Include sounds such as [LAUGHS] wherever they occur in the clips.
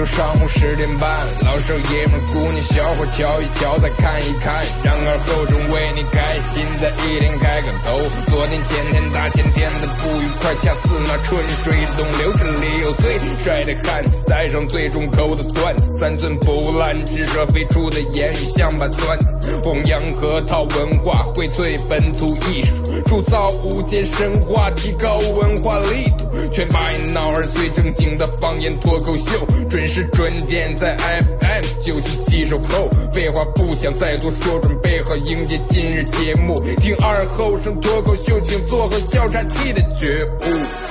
每周上午十点半，老少爷们姑娘小伙瞧一瞧再看一看，然而后中为你开心的一天开个头。昨天前天大前天的不愉快，恰似那春水东流，这里有最帅的汉子，带上最重口的段子，三寸不烂之舌飞出的言语像把钻子，弘扬核桃文化，荟萃本土艺术，铸造无间神话，提高文化力度，全把一闹儿最正经的。方言脱口秀准是准点在 FM 九七七收口，废话不想再多说，准备好迎接今日节目。听二后生脱口秀，请做好笑岔气的觉悟。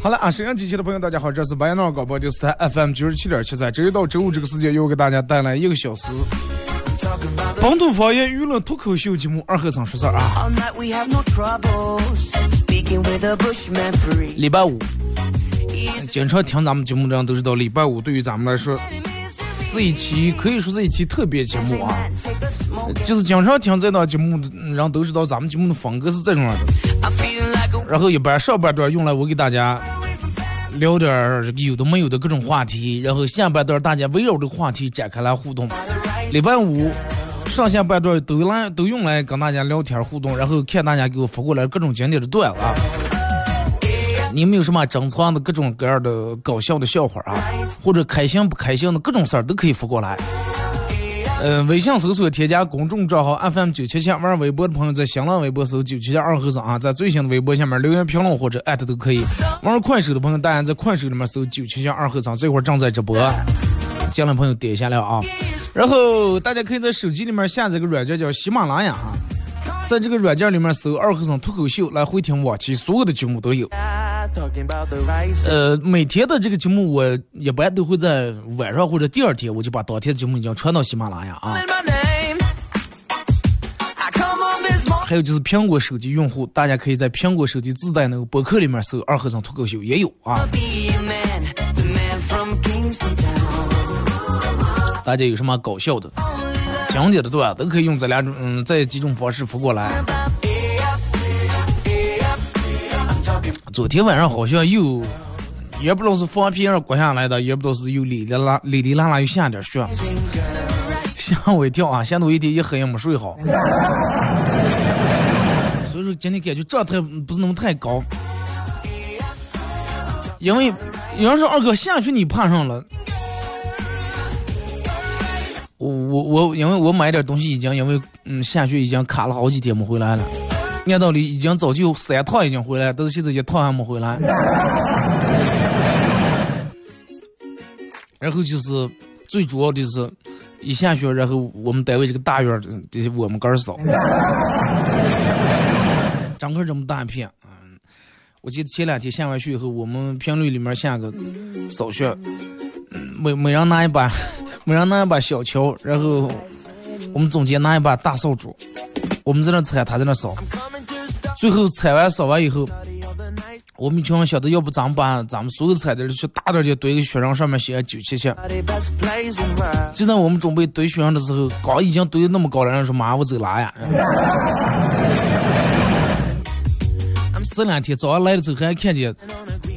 好了啊，沈阳机器的朋友，大家好，这是白闹广播电视台 FM 九十七点七，在周一到周五这个时间，又给大家带来一个小时本土方言娱乐脱口秀节目《二和尚说事儿》啊。礼拜五，经常听咱们节目的人都知道，礼拜五对于咱们来说是一期可以说是一期特别节目啊。就是经常听这档节目的人都知道，咱们节目的风格是这种样的。然后一般上半段用来我给大家。聊点儿有的没有的各种话题，然后下半段大家围绕这个话题展开来互动。礼拜五上下半段都来都用来跟大家聊天互动，然后看大家给我发过来各种经典的段子啊。你们有什么珍藏的各种各样的搞笑的笑话啊，或者开心不开心的各种事儿都可以发过来。呃，微信搜索添加公众账号 FM 九七七，玩微博的朋友在新浪微博搜九七七二和尚啊，在最新的微博下面留言评论或者艾特都可以。玩快手的朋友，大家在快手里面搜九七七二和尚，这会儿正在直播，进来朋友点一下了啊。然后大家可以在手机里面下载个软件叫喜马拉雅啊，在这个软件里面搜二和尚脱口秀来回听往期所有的节目都有。呃，每天的这个节目，我一般都会在晚上或者第二天，我就把当天的节目已经传到喜马拉雅啊。还有就是苹果手机用户，大家可以在苹果手机自带那个博客里面搜“二和尚脱口秀”也有啊。大家有什么搞笑的、经典的段都可以用这两种嗯这几种方式发过来。昨天晚上好像又，也不知道是放屁让刮下来的，也不知道是又哩哩啦哩哩啦啦又下点雪，吓我一跳啊！吓得我一天一黑也没睡好。所以说今天感觉状态不是那么太高，因为要是二哥下去你怕上了，我我我因为我买点东西已经因为嗯下雪已经卡了好几天没回来了。按道理已经早就三趟已经回来了，但是现在一趟还没回来。然后就是最主要的是，一下雪，然后我们单位这个大院这些我们杆儿扫，整个这么大一片。嗯，我记得前两天下完雪以后，我们评论里面下个扫雪，每每人拿一把，每人拿一把小锹，然后我们中间拿一把大扫帚，我们在那踩，他在那扫。最后踩完扫完以后，我们群上想的，要不咱们把咱们所有踩的去大点就堆个雪人上面写个九七七。就在我们准备堆雪人的时候，刚已经堆那么高了，人说妈我走拉呀。[LAUGHS] 这两天早上来的时候还看见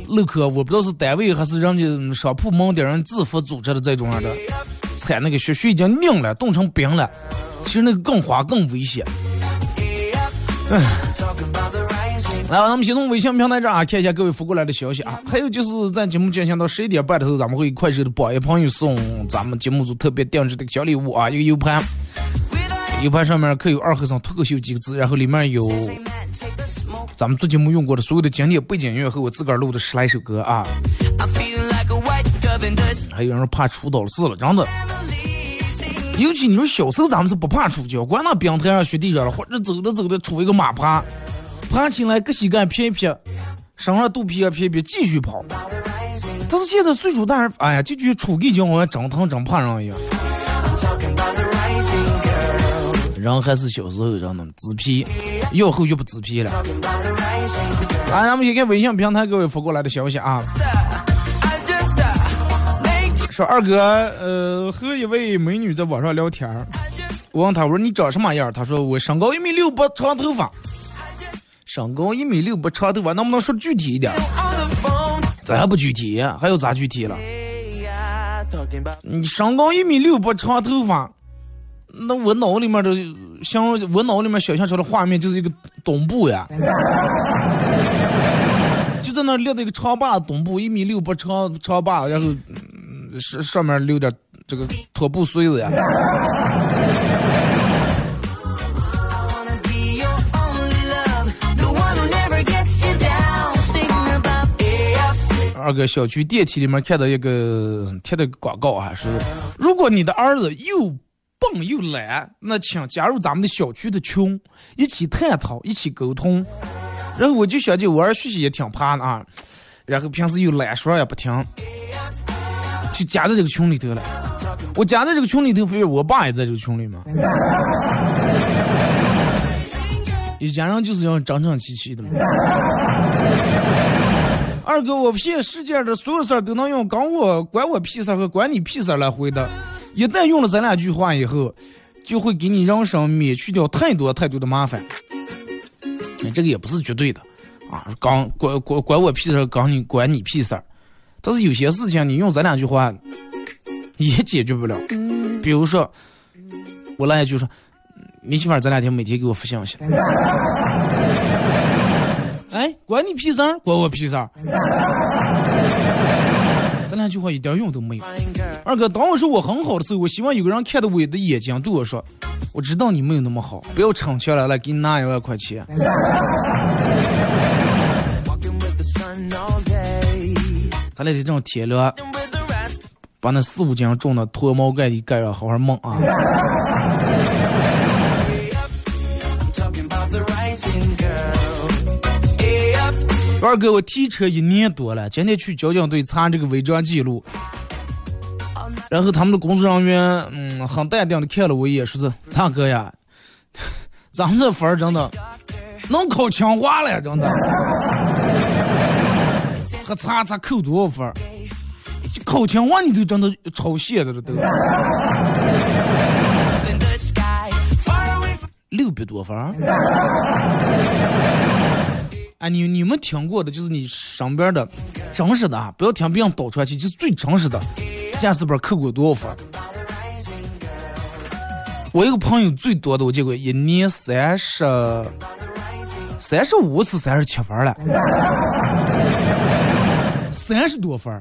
路口，我不知道是单位还是人家商铺门店人自发组织的这种样的，踩那个雪，雪已经凝了，冻成冰了。其实那个更滑更危险。来，咱们先从微信平台这啊看一下各位发过来的消息啊。还有就是在节目进行到十一点半的时候，咱们会快手的榜一朋友送咱们节目组特别定制的小礼物啊，一个 U 盘，，U 盘上面刻有“二和尚脱口秀”几个字，然后里面有咱们做节目用过的所有的经典背景音乐和我自个儿录的十来首歌啊。还有人怕出倒事了，真的。尤其你说小时候咱们是不怕出脚，管那冰台上、雪地上了，或者走着走着出一个马爬，爬起来搁膝盖撇一撇，身上肚皮也撇一撇，继续跑。但是现在岁数大，哎呀，就觉出个脚好像真疼真怕人一样。人还是小时候真的自皮，要后就不自皮了。啊，咱们先看微信平台各位发过来的消息啊。说二哥，呃，和一位美女在网上聊天儿我问他，我说你长什么样？他说我身高一米六八，长头发。身高一米六八，长头发，能不能说具体一点？这还不具体，还有咋具体了？你身高一米六八，长头发，那我脑里面的想，我脑里面想象出的画面就是一个东部呀，[LAUGHS] 就在那立着一个长把东部一米六八长长把，然后。上上面留点这个拖布穗子呀。二哥，小区电梯里面看到一个贴的广告啊，是如果你的儿子又笨又懒，那请加入咱们的小区的群，一起探讨，一起沟通。然后我就想起我儿学习也挺怕的啊，然后平时又懒，说也不听。就加在这个群里头了，我加在这个群里头，非我爸也在这个群里嘛。一家人就是要整整齐齐的嘛。二哥，我现世界的所有事儿都能用“管我关我屁事儿”和“关你屁事儿”来回答。一旦用了咱俩句话以后，就会给你人生免去掉太多太多的麻烦。这个也不是绝对的啊，关关关关我屁事儿，管你关你屁事儿。但是有些事情你用这两句话 [LAUGHS] 也解决不了，比如说我来就说，你媳妇儿这两天每天给我发信息，[LAUGHS] 哎，管你屁事儿，关我屁事儿，这两句话一点用都没有。二哥，当我说我很好的时候，我希望有个人看到我的眼睛对我说，我知道你没有那么好，不要逞强了，来给你拿一万块钱。咱俩这种天凉，把那四五斤重的脱毛盖的盖上，好好蒙啊！二哥，我提车一年多了，今天去交警队查这个违章记录，然后他们的工作人员嗯很淡定的看了我一眼，说是大哥呀，咱们这分儿真的能考清华了，真的。还查查扣多少分儿？考清华你都真的抄写的了都。[LAUGHS] 六百多分儿？哎，你你们听过的，就是你身边的真实的啊，不要听别人倒出去，就是最真实的。驾驶本扣过多少分？我一个朋友最多的我见过一年三十三十五次三十七分了。三十多分儿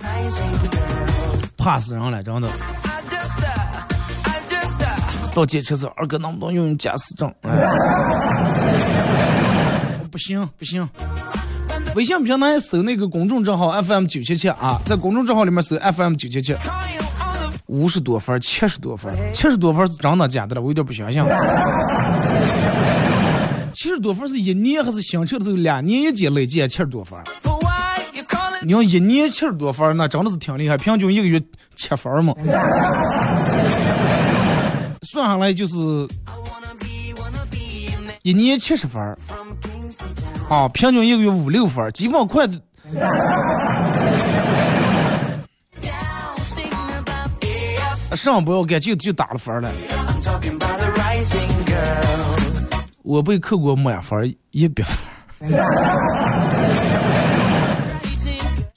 怕死人了，真的。到检测时，二哥能不能用用驾驶证？不行不行。微信平台搜那个公众账号 FM 九七七啊，在公众账号里面搜 FM 九七七，五十多分七十多分七十多分是真的假的了？我有点不相信。七十多分是一年还是新车的时候两年一检累计七十多分？你要一年七十多分，那真的是挺厉害。平均一个月七分嘛，算下来就是一年七十分啊，平均一个月五六分，基本快。上不要干，就就打了分了。我被扣过满分一百分。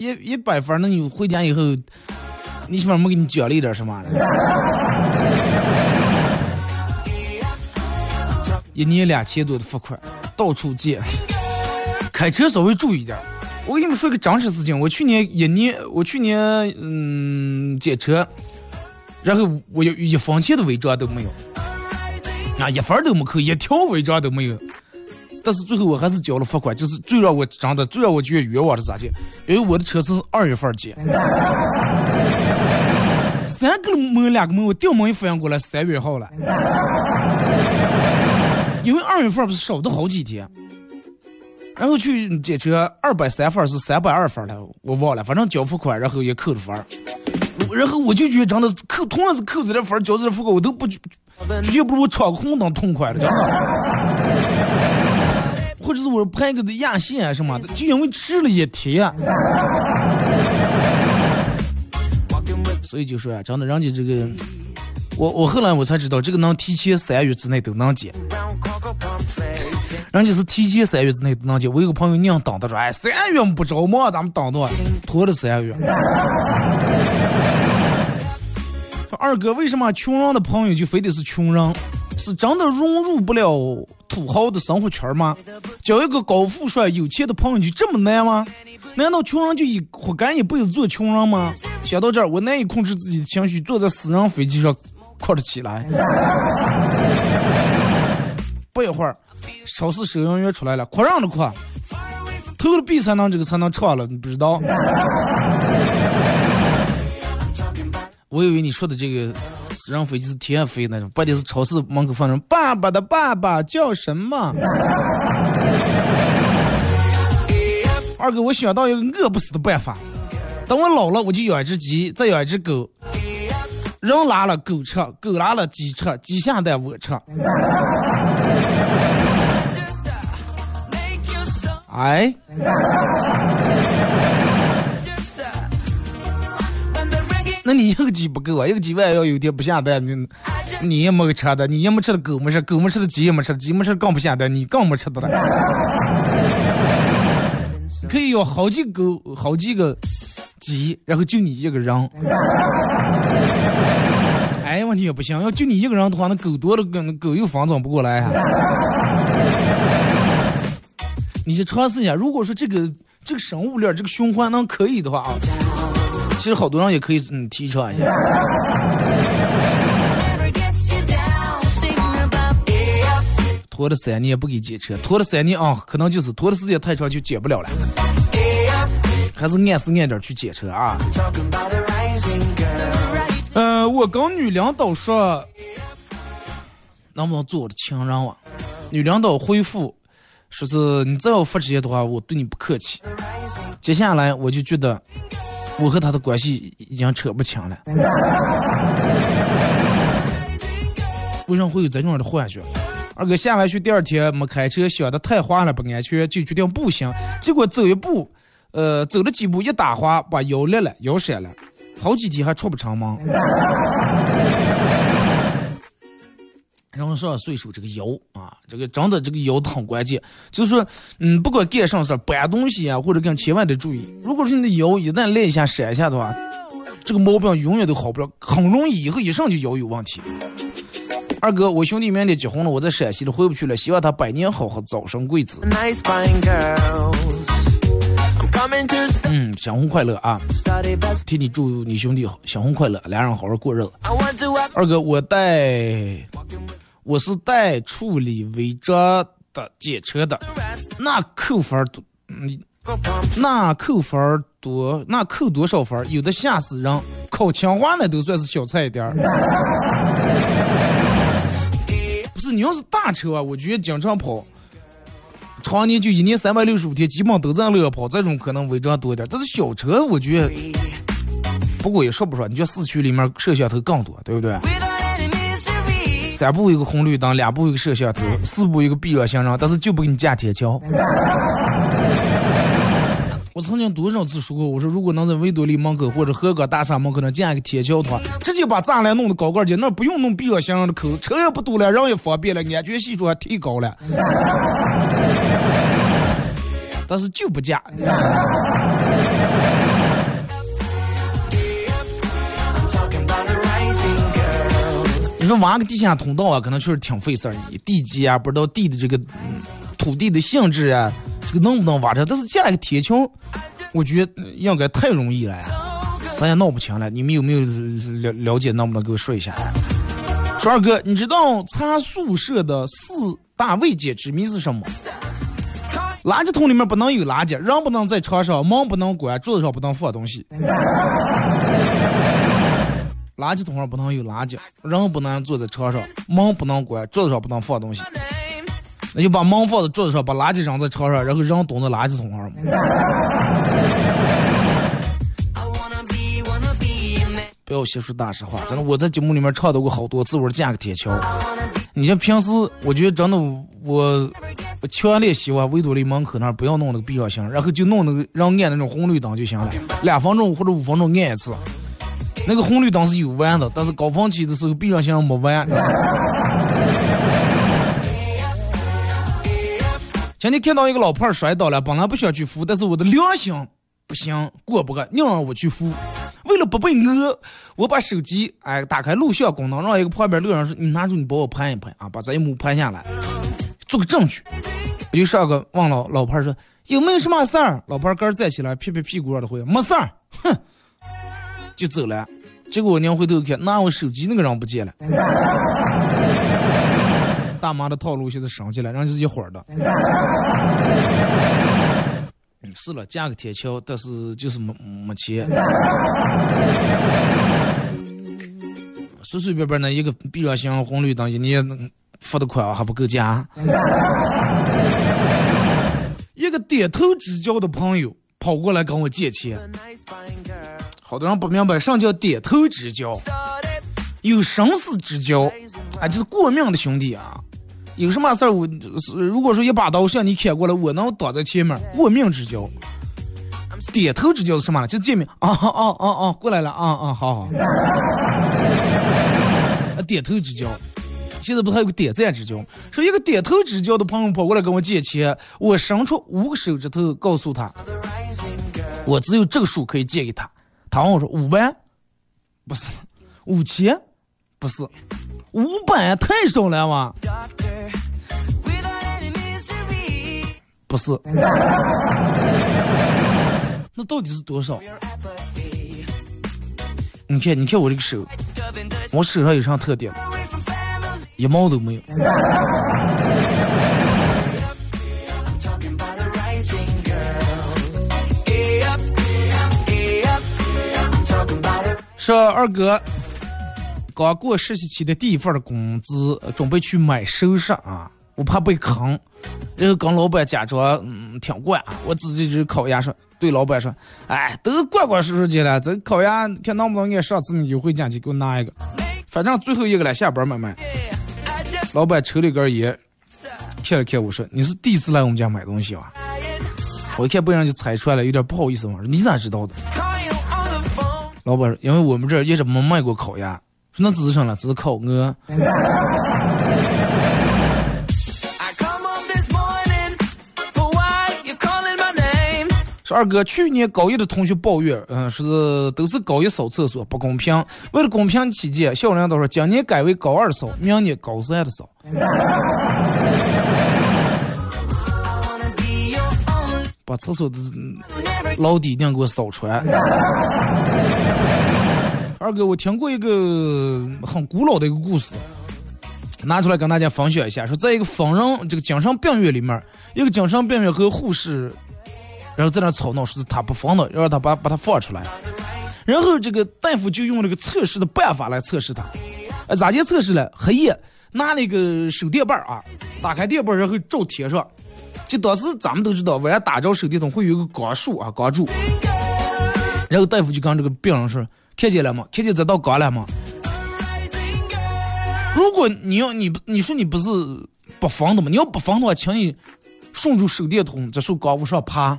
一一百分，那你回家以后，你媳妇没给你奖励点什么？一年两千多的罚款，到处借。开车稍微注意点。我跟你们说个真实事情，我去年一年，我去年嗯借车，然后我有一分钱的违章都没有。啊，一分都没扣，一条违章都没有。但是最后我还是交了罚款，就是最让我真的最让我觉得冤枉的咋的？因为我的车是二月份检，[LAUGHS] 三个门两个门，我掉门一反应过来三月号了。因为二月份不是少的好几天，然后去检车二百三分是三百二分了，我忘了，反正交付款，然后也扣了分然后我就觉得真的扣同样是扣这点分交这点罚款，我都不绝对不如我闯个红灯痛快了，真的。或者是我拍个的压线啊什么的，就因为吃了一天，所以就说啊，真的，人家这个，我我后来我才知道，这个能提前三月之内都能结，人家是提前三月之内都能结。我有个朋友硬等，他说，哎，三月不着嘛，咱们等到，拖了三月。说二哥，为什么穷人的朋友就非得是穷人？是真的融入不了？土豪的生活圈吗？交一个高富帅、有钱的朋友就这么难吗？难道穷人就一活干一辈子做穷人吗？想到这儿，我难以控制自己的情绪，坐在私人飞机上哭了起来。[LAUGHS] 不一会儿，超市收银员出来了，哭上了哭，投了币才能这个才能唱了，你不知道？[LAUGHS] 我以为你说的这个私人飞机是天飞那种，不得是超市门口放那种爸爸的爸爸叫什么？二哥，我想到一个饿不死的办法，等我老了，我就养一只鸡，再养一只狗，人拉了狗吃，狗拉了鸡吃，鸡下蛋我吃。哎。那你一个鸡不够啊，一个鸡万一要有天不下蛋，你你也没吃的，你也没吃的狗没吃，狗没吃的鸡也没吃，鸡没吃更不下蛋，你更没吃的了。可以有好几个好几个鸡，然后就你一个人。哎，问题也不行，要就你一个人的话，那狗多了，跟狗又防长不过来。你去尝试一下，如果说这个这个生物链这个循环能可以的话啊。其实好多人也可以嗯提倡一下。拖了三年不给检车，拖了三年啊，可能就是拖的时间太长就检不了了。还是按时按点去检车啊。呃，我跟女领导说，能不能做我的情人啊？女领导回复说是你再要发这些的话，我对你不客气。接下来我就觉得。我和他的关系已经扯不清了。为什么会有这种的幻觉？二哥下完学第二天没开车，想的太滑了不安全，就决定步行。结果走一步，呃，走了几步一打滑，把腰裂了，腰闪了，好几天还出不成门。人上岁数，这个腰啊，这个真的这个腰很关键。就是说，嗯，不管干啥事搬东西啊，或者干，千万得注意。如果说你的腰一旦累一下、闪一下的话，这个毛病永远都好不了，很容易以后一上就腰有问题。二哥，我兄弟明天结婚了，我在陕西了，回不去了，希望他百年好合，早生贵子。嗯，相婚快乐啊！替你祝你兄弟相婚快乐，俩人好好过日子。二哥，我带。我是带处理违章的检车的，那扣分多，嗯，那扣分多，那扣多少分？有的吓死人，考清华那都算是小菜一碟儿。[LAUGHS] 不是你要是大车啊，我觉得经常跑，常年就一年三百六十五天，基本都在路上跑，这种可能违章多一点。但是小车，我觉得，不过也说不说，你觉得市区里面摄像头更多，对不对？三步一个红绿灯，两步一个摄像头，四步一个避让行人，但是就不给你架铁桥。[LAUGHS] 我曾经多少次说过，我说如果能在维多利门口或者河港大厦门口能建一个铁桥的话，直接把栅栏弄得高高的，那不用弄避让行人的口，车也不堵了，人也方便了，安全系数还提高了。[LAUGHS] 但是就不架。你说挖个地下通道啊，可能确实挺费事儿。地基啊，不知道地的这个土地的性质啊，这个能不能挖着？但是建了个铁桥，我觉得应该太容易了呀，咱也闹不清了。你们有没有了了解？能不能给我说一下？说二哥，你知道查宿舍的四大未解之谜是什么？垃圾桶里面不能有垃圾，人不能在床上，门不能关，桌子上不能放东西。垃圾桶上不能有垃圾，人不能坐在车上，门不能关，桌子上不能放东西。那就把门放在桌子上，把垃圾扔在车上，然后人蹲在垃圾桶上嘛。[LAUGHS] 不要瞎说大实话，真的，我在节目里面唱到过好多次，我说架个铁桥。你像平时，我觉得真的，我我强烈希望维多利门口那儿不要弄那个必要性，然后就弄那个让按那种红绿灯就行了，两分钟或者五分钟按一次。那个红绿灯是有弯的，但是高峰期的时候避让箱没弯。[LAUGHS] 今天看到一个老胖摔倒了，本来不想去扶，但是我的良心不行，过不个，硬让我去扶。为了不被讹，我把手机哎打开录像功能，让一个旁边路人说：“你拿住，你帮我拍一拍啊，把这一幕拍下来，做个证据。”我就上个问老老胖说：“有没有什么事儿？”老胖刚站起来，拍拍屁股的回：“没事儿。”哼，就走了。结果我娘回头看，拿我手机那个人不见了。大妈的套路现在升级了，人家是一伙的。是了，架个铁桥，但是就是没没钱。随随便便的一个避让箱、红绿灯，一年付的款还不够加。一个点头之交的朋友跑过来跟我借钱，好多人不明白什么叫点头之交，有生死之交，啊，就是过命的兄弟啊。有什么事儿，我如果说一把刀向你砍过来，我能挡在前面，过命之交。点头之交是什么？就见面啊啊啊啊！过来了啊啊，好好。点头之交，现在不还有个点赞之交？说一个点头之交的朋友跑过来跟我借钱，我伸出五个手指头告诉他，我只有这个数可以借给他。他问我说五万？不是，五千？不是，五百太少了哇。不是，[LAUGHS] 那到底是多少？你看，你看我这个手，我手上有啥特点？一毛都没有。说二哥，刚过实习期的第一份工资，准备去买首饰啊。我怕被坑，然后跟老板假装嗯挺惯，我自己就烤鸭说，对老板说，哎，都怪怪叔叔去了，这烤鸭看能不能按上次的优惠价去给我拿一个，反正最后一个了，下班买卖。老板抽了根烟，看了看我说，你是第一次来我们家买东西吧？我一看被人就猜出来了，有点不好意思嘛，你咋知道的？老板说，因为我们这儿一直没卖过烤鸭，说那只是什了，只是烤鹅。说二哥，去年高一的同学抱怨，嗯，是都是高一扫厕所不公平。为了公平起见，校领导说今年改为高二扫，明年高三的扫。把厕所的老底定给我扫出来。[LAUGHS] 二哥，我听过一个很古老的一个故事，拿出来跟大家分享一下。说在一个疯人这个精神病院里面，一个精神病院和护士。然后在那吵闹，说是他不疯的，要让他把把他放出来。然后这个大夫就用这个测试的办法来测试他。呃，咋就测试了？黑夜拿那个手电棒啊，打开电棒然后照天上。就当时咱们都知道，晚上打着手电筒会有一个光束啊，光柱。然后大夫就跟这个病人说：“看见了吗？看见这道光了吗？如果你要你你说你不是不防的吗？你要不防的话，请你。”顺着手电筒在树高往上爬，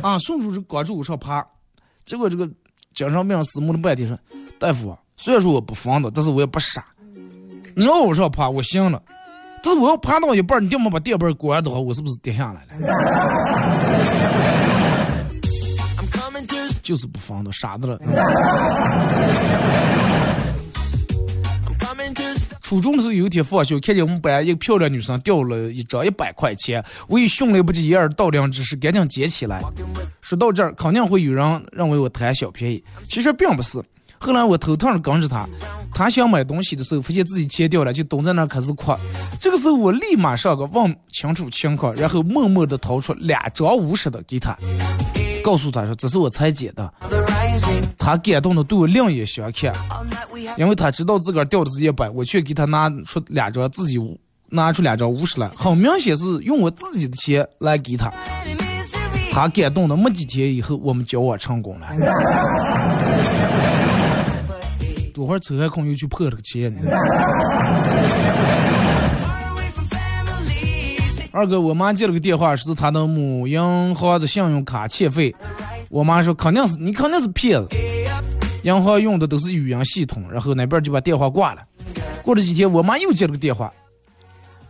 啊，顺着这光柱往上爬，结果这个精神病死木了半天说：“大夫，虽然说我不防的，但是我也不傻。你要往上爬，我行了，但是我要爬到一半，你要么把电棒关的话，我是不是跌下来了？就是不防的，傻子了。”初中的时候，有一天放学，看见我们班一个漂亮女生掉了一张一百块钱，我以迅雷不及掩耳盗铃之势赶紧捡起来。说到这儿，肯定会有人认为我贪小便宜，其实并不是。后来我头疼的跟着他，他想买东西的时候，发现自己钱掉了，就蹲在那儿开始哭。这个时候我立马上个问清楚情况，然后默默的掏出两张五十的给他，告诉他说这是我才捡的。他感动的对我另眼相看，因为他知道自个儿掉的是一百，我却给他拿出两张自己拿出两张五十来，很明显是用我自己的钱来给他。他感动的没几天以后，我们交往成功了。多会儿扯开空又去破了个钱呢。二哥，我妈接了个电话，说是她的母银行的信用卡欠费。我妈说肯定是你肯定是骗子，银行用的都是语音系统，然后那边就把电话挂了。过了几天，我妈又接了个电话。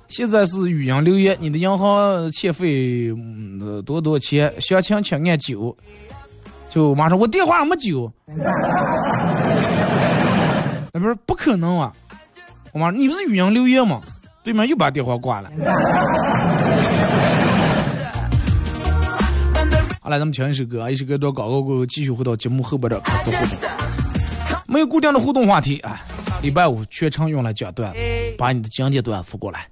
现在是语音留言，你的银行欠费多多钱？详情请按九。就我妈说，我电话没九。那不是不可能啊！我妈，你不是语音留言吗？对面又把电话挂了。好了，咱们听一首歌，一首歌到广告过后，继续回到节目后边的开始互动。没有固定的互动话题啊，礼拜五全程用来讲段，把你的讲解段发过来。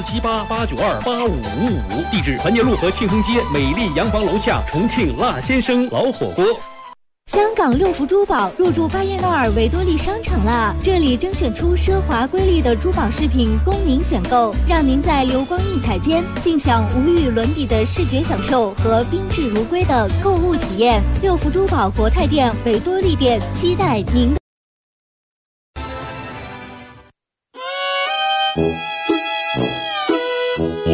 四七八八九二八五五五，地址团结路和庆丰街美丽洋房楼下重庆辣先生老火锅。香港六福珠宝入驻巴彦淖尔维多利商场了，这里甄选出奢华瑰丽的珠宝饰品供您选购，让您在流光溢彩间尽享无与伦比的视觉享受和宾至如归的购物体验。六福珠宝国泰店、维多利店期待您。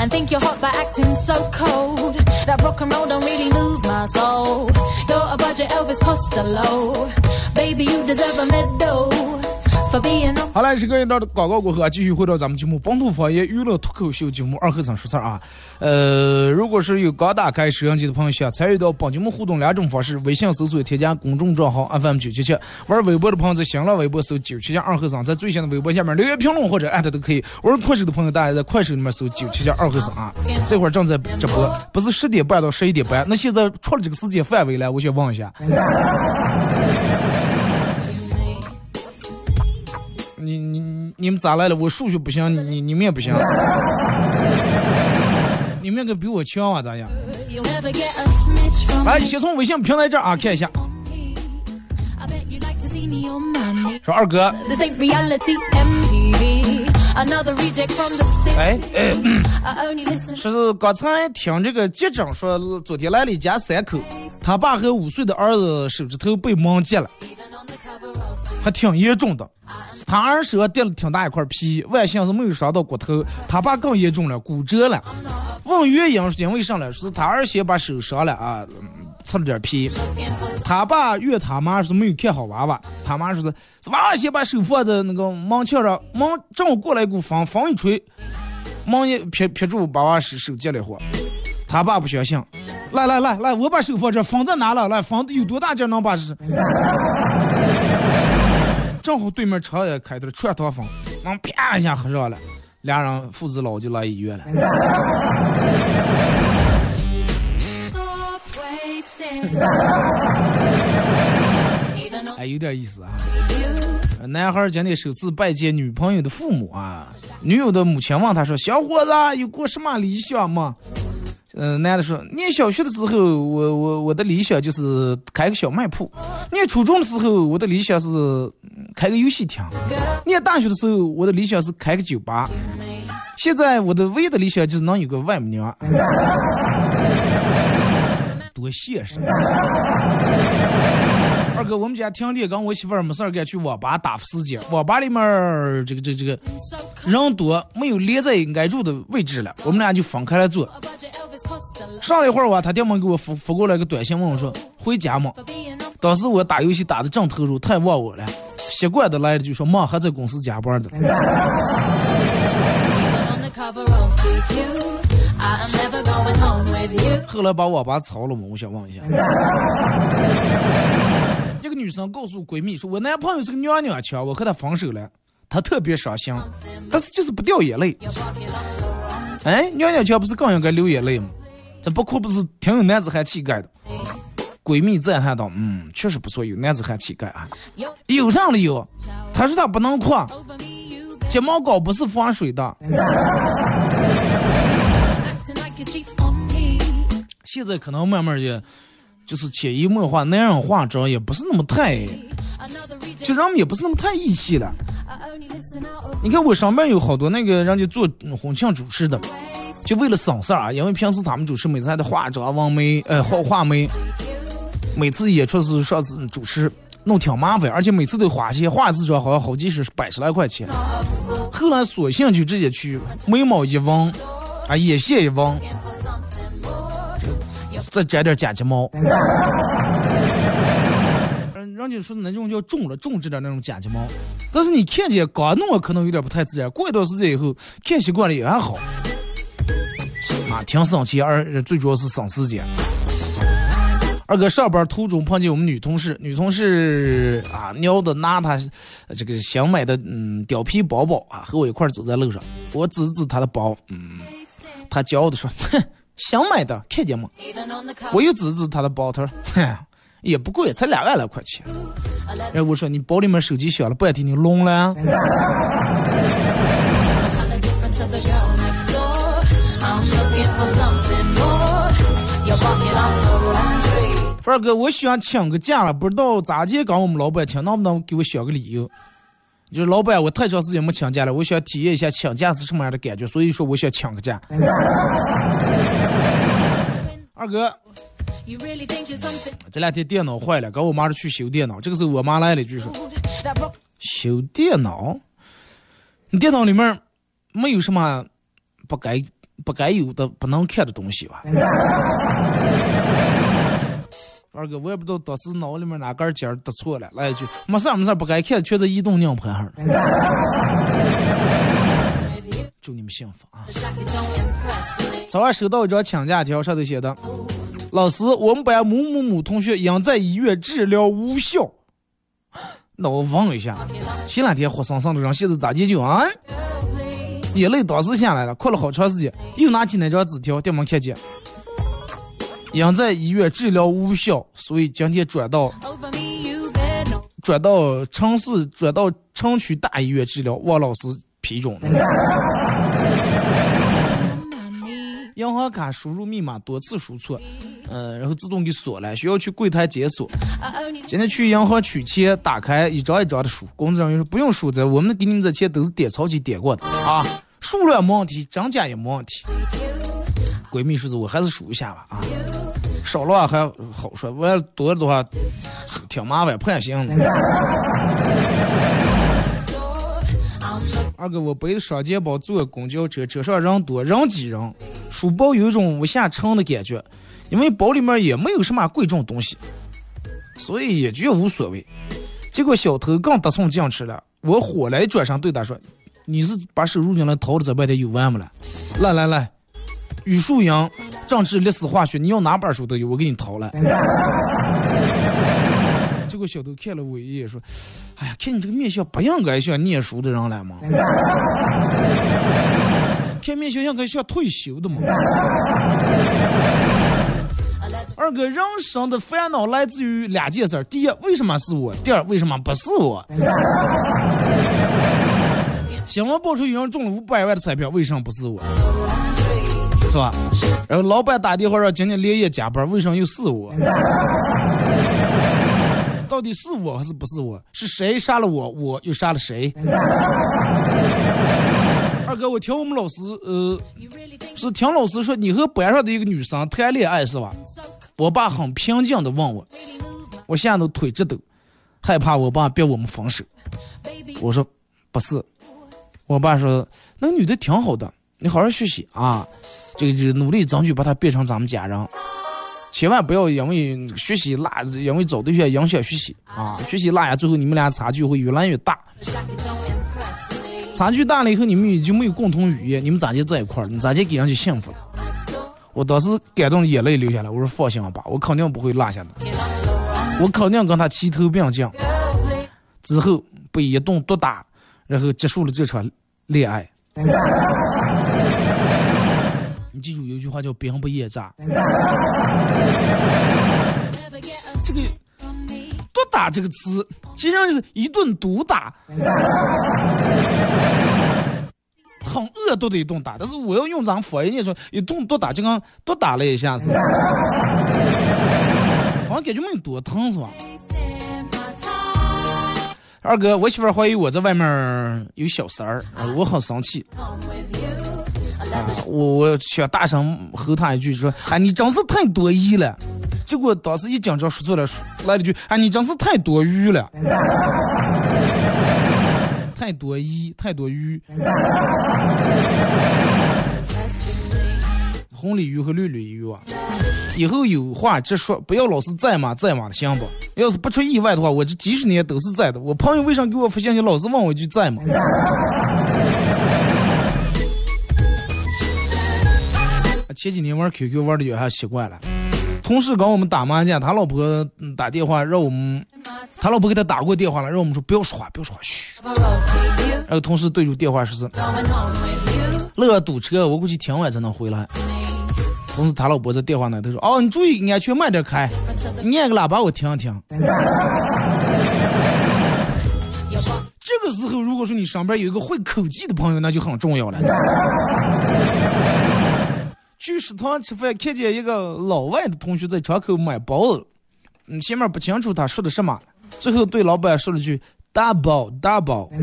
and think you're hot by acting so cold. That rock and roll don't really lose my soul. You're a budget Elvis Costello. Baby, you deserve a medal. 好嘞，时隔一段广告过后啊，继续回到咱们节目本土方言娱乐脱口秀节目二和尚说事儿啊。呃，如果是有刚打开摄像机的朋友，想参与到本节目互动两种方式：微信搜索添加公众账号 FM 九七七；玩微博的朋友在新浪微博搜九七七二和尚，在最新的微博下面留言评论或者艾特都可以。玩快手的朋友，大家在快手里面搜九七七二和尚啊。这会儿正在直播，不是十点半到十一点半。那现在出了这个时间范围了，我想问一下。你你你们咋来了？我数学不行，你你们也不行。你们那个比我强啊？咋样？来，先从微信平台这儿啊看一下。说二哥。哎哎，是刚才听这个记者说，昨天来了一家三口，他爸和五岁的儿子手指头被盲截了，还挺严重的。他二舌掉了挺大一块皮，万幸是没有伤到骨头。他爸更严重了，骨折了。问原因是因为啥了？是他二先把手伤了啊，擦了点皮。他爸怨他妈是没有看好娃娃。他妈说是是娃娃先把手放在那个门墙上，门正好过来一股风，风一吹，门一撇撇住，把娃手手接了火。他爸不相信，来来来来，我把手放这，风在哪了？来，风有多大劲能把是？正好对面车也开的串堂风，往啪一下喝上了，俩人父子老就来医院了。哎，有点意思啊！男孩今天首次拜见女朋友的父母啊，女友的母亲问他说：“小伙子，有过什么理想吗？”嗯，男的说，念小学的时候，我我我的理想就是开个小卖铺；念初中的时候，我的理想是开个游戏厅；念大学的时候，我的理想是开个酒吧；现在我的唯一的理想就是能有个外母娘，[LAUGHS] 多现实！二哥，我们家停电，跟我媳妇儿没事儿干去网吧打发时间。网吧里面这个这这个人多，没有连在挨住的位置了，我们俩就分开来坐。上了一会儿我，他爹妈给我发发过来个短信，问我说回家吗？当时我打游戏打的正投入，太忘我了，习惯的来了就说妈还在公司加班的。[LAUGHS] 后来把网吧抄了嘛？我想问一下。这个女生告诉闺蜜说，我男朋友是个娘娘腔，我和他分手了，她特别伤心，但是就是不掉眼泪。哎，娘娘腔不是更应该流眼泪吗？这不哭不是挺有男子汉气概的？闺蜜赞叹道：“嗯，确实不错，有男子汉气概啊。有啥理由？他说他不能哭，睫毛膏不是防水的。现在可能慢慢的，就是潜移默化，男人化妆也不是那么太，就人们也不是那么太义气了。你看我上班有好多那个人家做婚庆主持的。就为了省事儿啊，因为平时他们主持每次还得化妆、纹眉、呃画画眉，每次演出是上次主持弄挺麻烦，而且每次都花钱，画一次妆好像好几十、百十来块钱。后来索性就直接去眉毛一纹，啊眼线一纹，再摘点假睫毛。[LAUGHS] 嗯，人家说那种叫种了种植的那种假睫毛，但是你看见刚弄可能有点不太自然，过一段时间以后看习惯了也还好。啊，挺省钱，而最主要是省时间。二哥上班途中碰见我们女同事，女同事啊尿的拿她这个新买的嗯貂皮包包啊和我一块走在路上，我指指她的包，嗯，她骄傲的说，哼，想买的，看见吗？我又指指他的包，他说，哼，也不贵，才两万来块钱。然后我说你包里面手机响了，半天你聋了？[LAUGHS] 二哥，我想请个假了，不知道咋接跟我们老板请，能不能给我想个理由？就是老板，我太长时间没请假了，我想体验一下请假是什么样的感觉，所以说我想请个假。[LAUGHS] 二哥，这两天电脑坏了，跟我妈说去修电脑。这个时候我妈来了一句说：“修电脑？你电脑里面没有什么不该不该有的、不能看的东西吧？” [LAUGHS] 二哥，我也不知道当时脑里面哪根筋得错了，来一句没事没事，不该看的全在移动硬盘上。[LAUGHS] 祝你们幸福啊！早上收到一张请假条，上头写的：老师，我们班某某某同学因在医院治疗无效。那我问了一下，前两天活生生的人，现在咋解救啊？眼泪当时下来了，哭了好长时间，又拿起那张纸条，电门看见。因在医院治疗无效，所以今天转到转到城市，转到城区大医院治疗。王老师批准。[LAUGHS] 银行卡输入密码多次输错，嗯，然后自动给锁了，需要去柜台解锁。今天去银行取钱，打开一张一张的数，工作人员说不用数这我们给你们的钱都是点钞机点过的啊，数量没问题，真假也没问题。闺蜜说：“是我还是数一下吧，啊，少了还好说，我要多的话挺麻烦，不行。”二哥，我背着双肩包坐公交车，车上人多人挤人，书包有一种无下沉的感觉，因为包里面也没有什么贵重东西，所以也就无所谓。结果小偷更得寸进尺了，我火来转身对他说：“你是把手入进来掏的这半天有完没了？来来来。”语数英、政治、历史、化学，你要哪本书都有，我给你掏了。结果小偷看了我一眼，说：“哎呀，看你这个面相，不应该像念书的人了吗？看面相应该像退休的吗？”二哥，人生的烦恼来自于两件事：第一，为什么是我；第二，为什么不是我？新闻爆出有人中了五百万的彩票，为什么不是我？是吧？然后老板打电话让今天连夜加班，为什么又是我？[LAUGHS] 到底是我还是不是我？是谁杀了我？我又杀了谁？[LAUGHS] 二哥，我听我们老师，呃，是听老师说你和班上的一个女生谈恋爱是吧？我爸很平静的问我，我现在都腿直抖，害怕我爸逼我们分手。我说不是，我爸说那女的挺好的，你好好学习啊。这个就努力争取把他变成咱们家人，千万不要因为学习落，因为找对象影响学习啊！学习落下，最后你们俩差距会越来越大。差距大了以后，你们就没有共同语言，你们咋就在一块儿？你咋就给人家幸福了？我当时感动的眼泪流下来，我说放心吧，我肯定不会落下的，我肯定跟他齐头并进。之后被一顿毒打，然后结束了这场恋爱。记住有一句话叫“兵不厌诈”，[LAUGHS] 这个“毒打”这个词，实际上就是一顿毒打，很恶毒的一顿打。但是我要用咱佛言念说，一顿毒打就跟毒打了一下子，好像感觉没有多疼是吧？二哥，我媳妇怀疑我在外面有小三儿，我很生气。啊，我我想大声吼他一句说：“哎，你真是太多疑了。”结果当时一紧张说错了，来了句：“啊，你真是太多余了。”太多疑，太多余。红鲤鱼和绿鲤鱼啊，以后有话直说，不要老是在嘛在嘛的，行不？要是不出意外的话，我这几十年都是在的。我朋友为啥给我发信息，老是问我一句在吗？前几年玩 QQ 玩的有还习惯了，同事跟我们打麻将，他老婆打电话让我们，他老婆给他打过电话了，让我们说不要说话，不要说话，嘘。然后同事对住电话说是，乐堵车，我估计挺晚才能回来。同时，他老婆在电话那头说：“哦，你注意安全，慢点开，你按个喇叭，我听听。”这个时候，如果说你上边有一个会口技的朋友，那就很重要了。去食堂吃饭，看见一个老外的同学在窗口买包子，嗯，前面不清楚他说的什么，最后对老板说了句“大包大包”。[LAUGHS]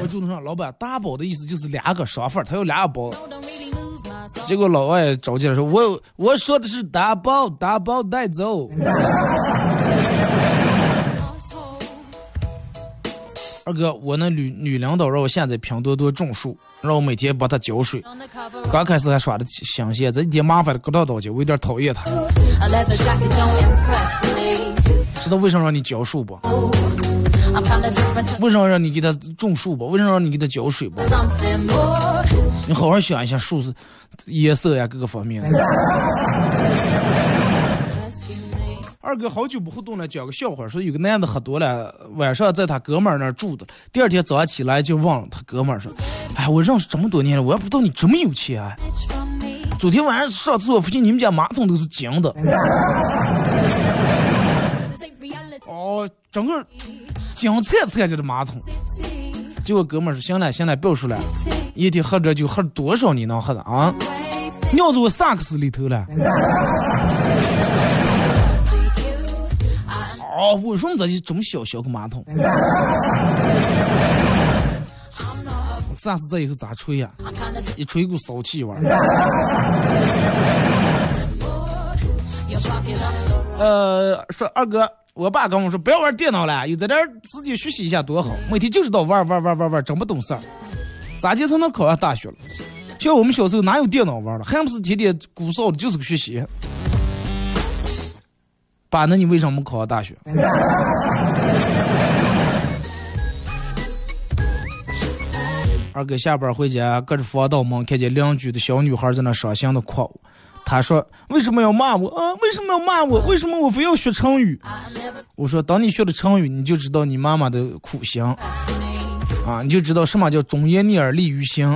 我就能说，老板大包的意思就是两个双份，他要两个包。结果老外着急了，说：“我我说的是打包打包带走。[LAUGHS] ”二哥，我那女女领导让我现在拼多多种树，让我每天帮他浇水。刚开始还耍的新鲜，这一天麻烦的搁到刀去，我有点讨厌他。知道为什么让你浇树不？为什么让你给他种树不？为什么让你给他浇水不？你好好想一下，树是颜色呀，各个方面。二哥好久不互动了，讲个笑话，说有个男的喝多了，晚上在他哥们儿那儿住的，第二天早上起来就问了。他哥们儿说：“哎，我认识这么多年了，我也不知道你这么有钱。昨天晚上上厕所，发现你们家马桶都是金的。[LAUGHS] ”哦，整个金灿灿着的马桶。结果哥们儿说：“行了行了，不要说了，一天喝着酒喝多少你能喝的啊？[LAUGHS] 尿在我萨克斯里头了。”哦，为什么这就这么小小个马桶？[LAUGHS] 萨斯这以后咋吹呀？一吹一股骚气味儿。呃，说二哥。我爸跟我说不要玩电脑了，有这点时间学习一下多好。每天就知道玩玩玩玩玩，真不懂事儿。咋就才能考上大学了？像我们小时候哪有电脑玩了，还不是天天鼓捣的，就是个学习。爸，那你为什么没考上大学？[LAUGHS] 二哥下班回家，隔着防盗门看见邻居的小女孩在那伤心的哭。他说：“为什么要骂我啊？为什么要骂我？为什么我非要学成语？”我说：“当你学了成语，你就知道你妈妈的苦心啊，你就知道什么叫忠言逆耳利于行。”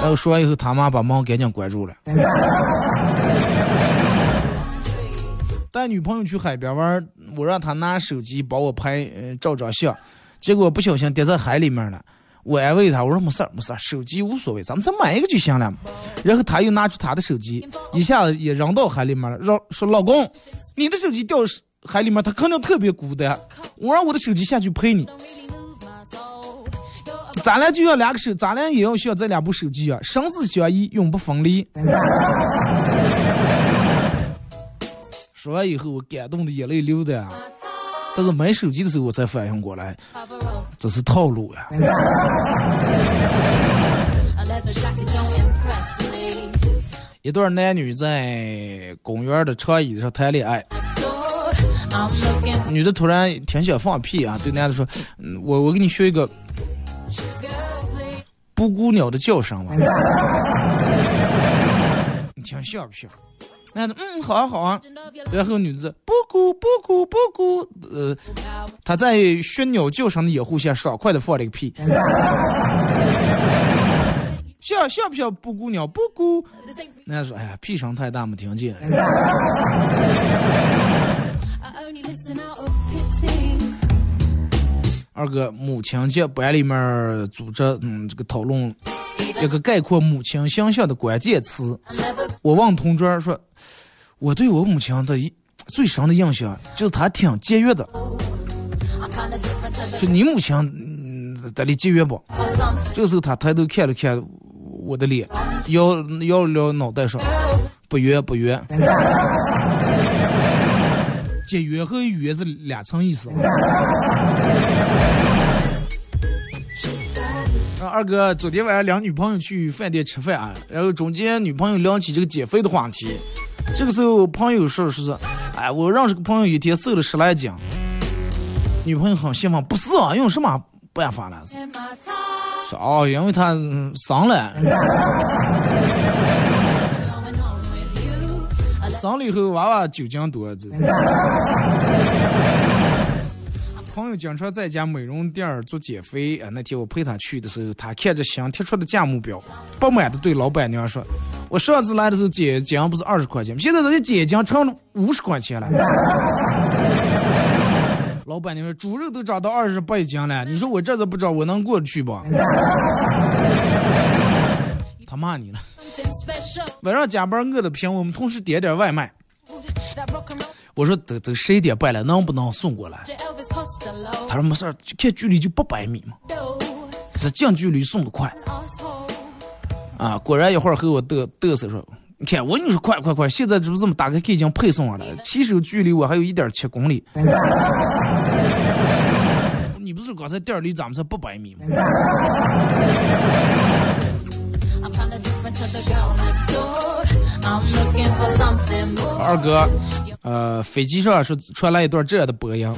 然后说完以后，他妈把门赶紧关住了。[LAUGHS] 带女朋友去海边玩，我让他拿手机帮我拍照张相，结果不小心跌在海里面了。我安慰他，我说没事儿没事儿，手机无所谓，咱们再买一个就行了。然后他又拿出他的手机，一下子也扔到海里面了，让说老公，你的手机掉海里面，他肯定特别孤单。我让我的手机下去陪你，咱俩就要两个手，咱俩也要需要这两部手机啊，生死相依，永不分离。说完以后，我感动的眼泪流的啊。但是买手机的时候，我才反应过来，这是套路呀！[LAUGHS] 一对男女在公园的长椅上谈恋爱，女的突然挺想放屁啊，对男的说：“嗯，我我给你学一个布谷鸟的叫声吧，[LAUGHS] 你听像不像？”男的，嗯，好啊，好啊。然后女的不咕不咕不咕，呃，他在学鸟叫声的掩护下，爽快的放了个屁。[LAUGHS] 像像不像布谷鸟？布谷。男的说：“哎呀，屁声太大，没听见。”二哥，母亲节班里面组织，嗯，这个讨论一个概括母亲形象的关键词。我问同桌说。我对我母亲的最深的印象就是她挺节约的。说你母亲得里节约不？这时候他抬头看了看我的脸，摇摇了脑袋说：“不约不约。”节约和约是两层意思。二哥昨天晚上领女朋友去饭店吃饭啊，然后中间女朋友聊起这个减肥的话题，这个时候朋友说说是，哎，我认识个朋友一天瘦了十来斤。女朋友很兴奋，不是啊，用什么办法了？说哦，因为他伤了。伤了以后，娃娃酒精多。朋友经常在家美容店做减肥啊。那天我陪他去的时候，他看着新贴出的价目表，不满的对老板娘说：“我上次来的时候减减不是二十块钱，现在人家减斤成五十块钱了。[LAUGHS] ”老板娘说：“猪肉都涨到二十八一斤了，你说我这次不涨，我能过得去不？” [LAUGHS] 他骂你了。晚上加班饿的不行，我们同事点点外卖。我说：“都都十一点半了，能不能送过来？”他说：“没事儿，看距离就八百米嘛，这近距离送的快。”啊，果然一会儿和我嘚嘚瑟说。你看，我跟你说快快快！现在这不这么打开已经配送上了，骑手距离我还有一点七公里。[LAUGHS] 你不是刚才店里咱们才八百米吗？二哥，呃，飞机上是传来一段这样的播音：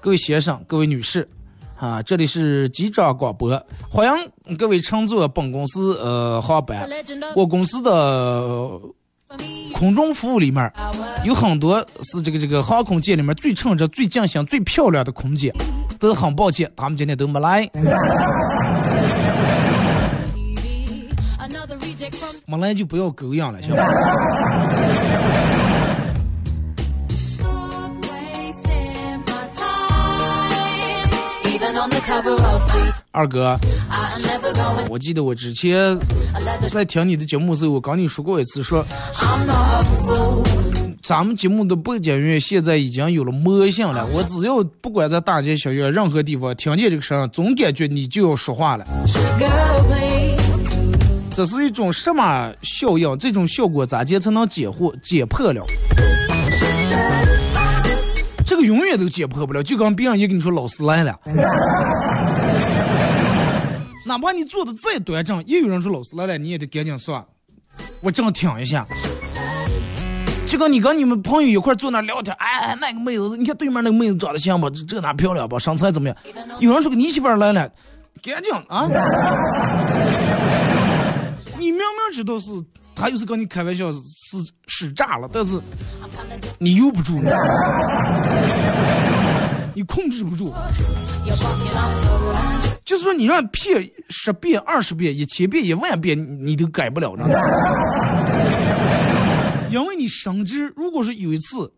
各位先生，各位女士。啊，这里是机长广播，欢迎各位乘坐本公司呃航班。我公司的空中服务里面有很多是这个这个航空界里面最称职、最匠心、最漂亮的空姐，都很抱歉，他们今天都没来。没来就不要狗养了，行吧？二哥，我记得我之前在听你的节目时候，我跟你说过一次，说咱们节目的背景音乐现在已经有了魔性了。我只要不管在大街小巷任何地方听见这个声，总感觉你就要说话了。这是一种什么效应？这种效果咋解才能解惑解破了？这个永远都解破不了，就跟别人也跟你说老师来了，[LAUGHS] 哪怕你做的再端正，也有人说老师来了，你也得赶紧算，我正听一下。就跟你跟你们朋友一块坐那聊天，哎，那个妹子，你看对面那个妹子长得像不？这这哪漂亮不？身材怎么样？有人说个你媳妇来了，赶紧啊！你明明知道是。他又是跟你开玩笑，是使诈了，但是你由不住，你控制不住。就是说，你让骗十遍、二十遍、一千遍、一万遍，你都改不了呢。因为你深知，如果说有一次，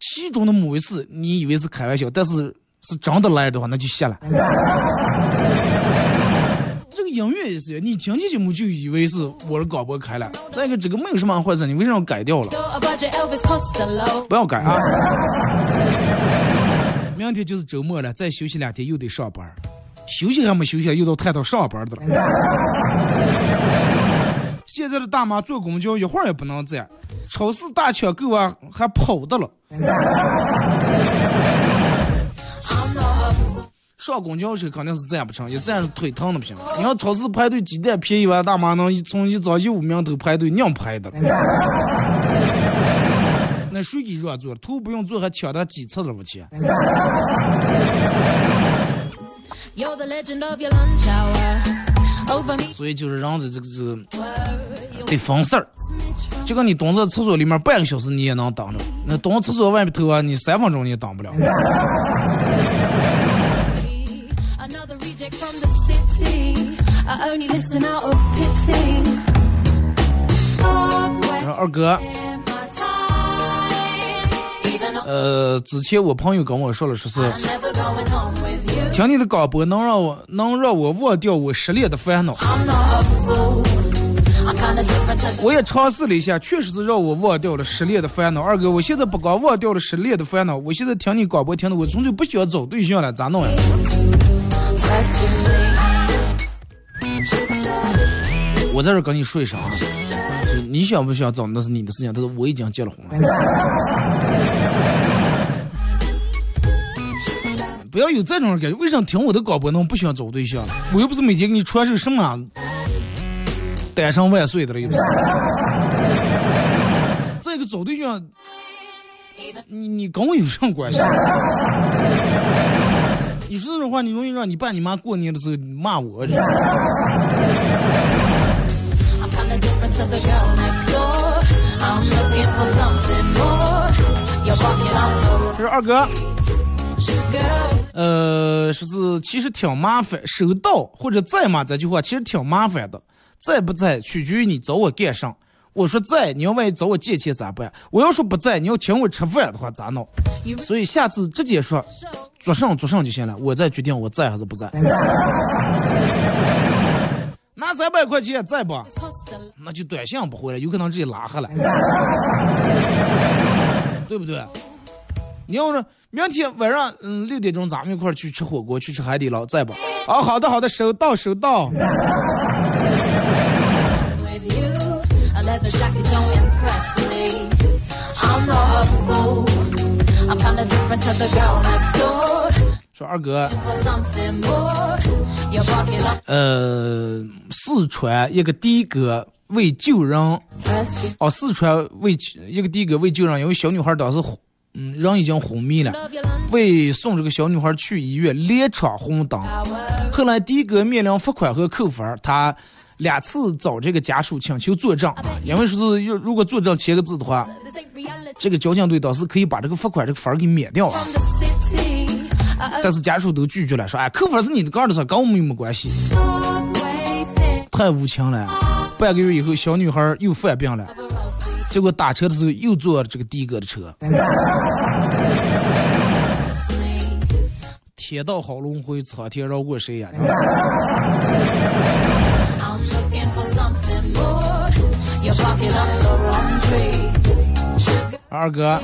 其中的某一次，你以为是开玩笑，但是是真的来的话，那就下来。音乐也是，你听起节目就以为是我的广播开了。再一个，这个没有什么坏事，你为什么要改掉了？不要改啊！[LAUGHS] 明天就是周末了，再休息两天又得上班，休息还没休息，又到探到上班的了。[LAUGHS] 现在的大妈坐公交一会儿也不能站，超市大抢购啊还跑的了。上公交车肯定是站不成，一站腿疼的不行。你要超市排队鸡蛋便宜完，大妈能从一早一五名头排队硬排的。[LAUGHS] 那谁给让座？头不用坐还抢他几次了？我去。所以就是让的这个是得分事儿，就跟你蹲在厕所里面半个小时你也能等着，那蹲厕所外面头啊，你三分钟你也等不了。[LAUGHS] 二哥，呃，之前我朋友跟我说了，说是听你的广播能让我能让我忘掉我失恋的烦恼。我也尝试了一下，确实是让我忘掉了失恋的烦恼。二哥，我现在不光忘掉了失恋的烦恼，我现在听你广播听的，我从就不需要找对象了，咋弄呀？我在这跟你说一声啊，你想不想找那是你的事情，但是我已经结了婚了。不要有这种感觉，为什么听我的广播能不想找对象？我又不是每天给你传授什么单身万岁的了，又不是。这个找对象，你你跟我有什么关系？你说这种话，你容易让你爸你妈过年的时候骂我。这是二哥。呃，说是其实挺麻烦，收到或者在吗？这句话其实挺麻烦的，在不在取决于你找我干啥。我说在，你要万一找我借钱咋办？我要说不在，你要请我吃饭的话咋弄？[LAUGHS] 所以下次直接说做上做上就行了，我再决定我在还是不在。拿三百块钱在不？那就短信不回了，有可能直接拉黑了，[LAUGHS] 对不对？你要是明天晚上嗯六点钟咱们一块儿去吃火锅，去吃海底捞，在不？啊，好的好的，收到收到。说二哥，呃，四川一个的哥为救人，哦，四川为一个的哥为救人，因为小女孩当时嗯人已经昏迷了，为送这个小女孩去医院连闯红灯，后来的哥面临罚款和扣分，他。两次找这个家属请求作证，因为说是要如果作证签个字的话，这个交警队当时可以把这个罚款这个分给免掉了。但是家属都拒绝了，说哎客服是你的个人的事，跟我们有没关系。太无情了。半个月以后，小女孩又犯病了，结果打车的时候又坐了这个的哥的车。天道好轮回，苍天饶过谁呀？[LAUGHS] 二哥，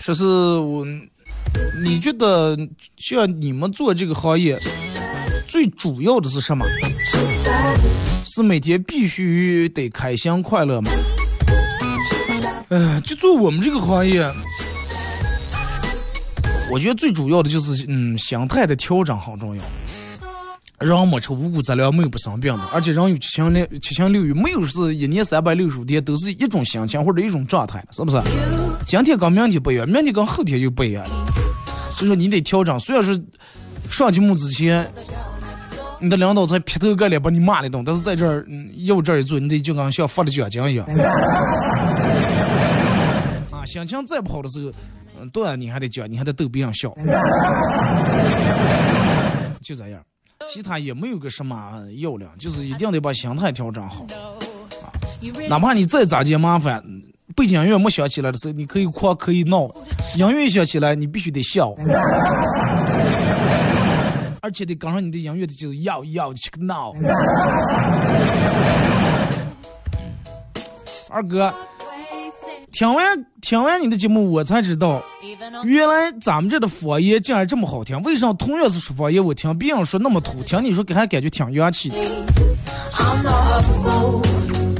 说是我，你觉得像你们做这个行业，最主要的是什么？是每天必须得开心快乐吗？哎，就做我们这个行业，我觉得最主要的就是嗯，心态的调整很重要。人没吃五谷杂粮，没有不生病的。而且人有七情六七情六欲，没有是一年三百六十五天都是一种心情或者一种状态，是不是？今天跟明天不一样，明天跟后天就不一样了。所以说你得调整。虽然是上节目之前，你的领导才劈头盖脸把你骂了一顿，但是在这儿要这儿一做，你得就跟像发了奖金一样。[LAUGHS] 啊，心情再不好的时候，嗯，当然你还得讲，你还得逗别人笑。就这样。其他也没有个什么要领，就是一定得把心态调整好啊！哪怕你再咋接麻烦，背景音乐没响起来的时候，你可以哭可以闹；音乐响起来，你必须得笑，而且得跟上你的音乐的节奏，要要去个闹。二哥。听完听完你的节目，我才知道，原来咱们这的方言竟然这么好听。为啥同样是说方言，我听别人说那么土，听你说给还感觉挺洋气？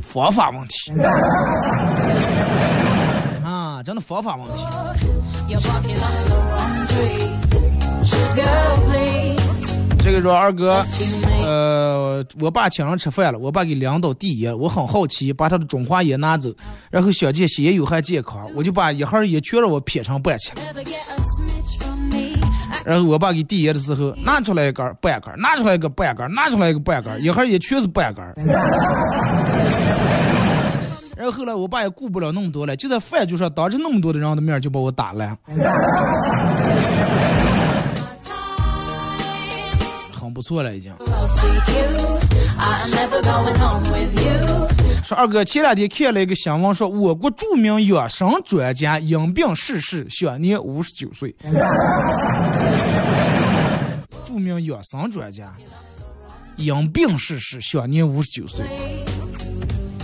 方 [LAUGHS] 法问题啊，真的方法问题。这个说二哥，呃，我爸请人吃饭了，我爸给两刀递烟，我很好奇，把他的中华烟拿走，然后想见吸烟有害健康，我就把一盒烟全让我撇成半截了。然后我爸给递烟的时候，拿出来一根半根，拿出来一个半根，拿出来一个半根，一盒烟全是半根。后来我爸也顾不了那么多了，就在饭桌上当着那么多的人的面就把我打了。[LAUGHS] 很不错了，已经。说二哥前两天看了一个新闻，说我国著名养生专家因病逝世，享年五十九岁。著名养生专家因病逝世，享年五十九岁。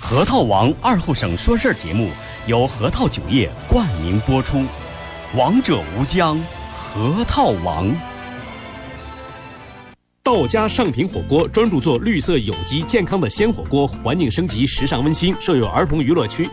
核桃王二后生说事儿节目由核桃酒业冠名播出，王者无疆，核桃王。道家上品火锅专注做绿色有机健康的鲜火锅，环境升级，时尚温馨，设有儿童娱乐区。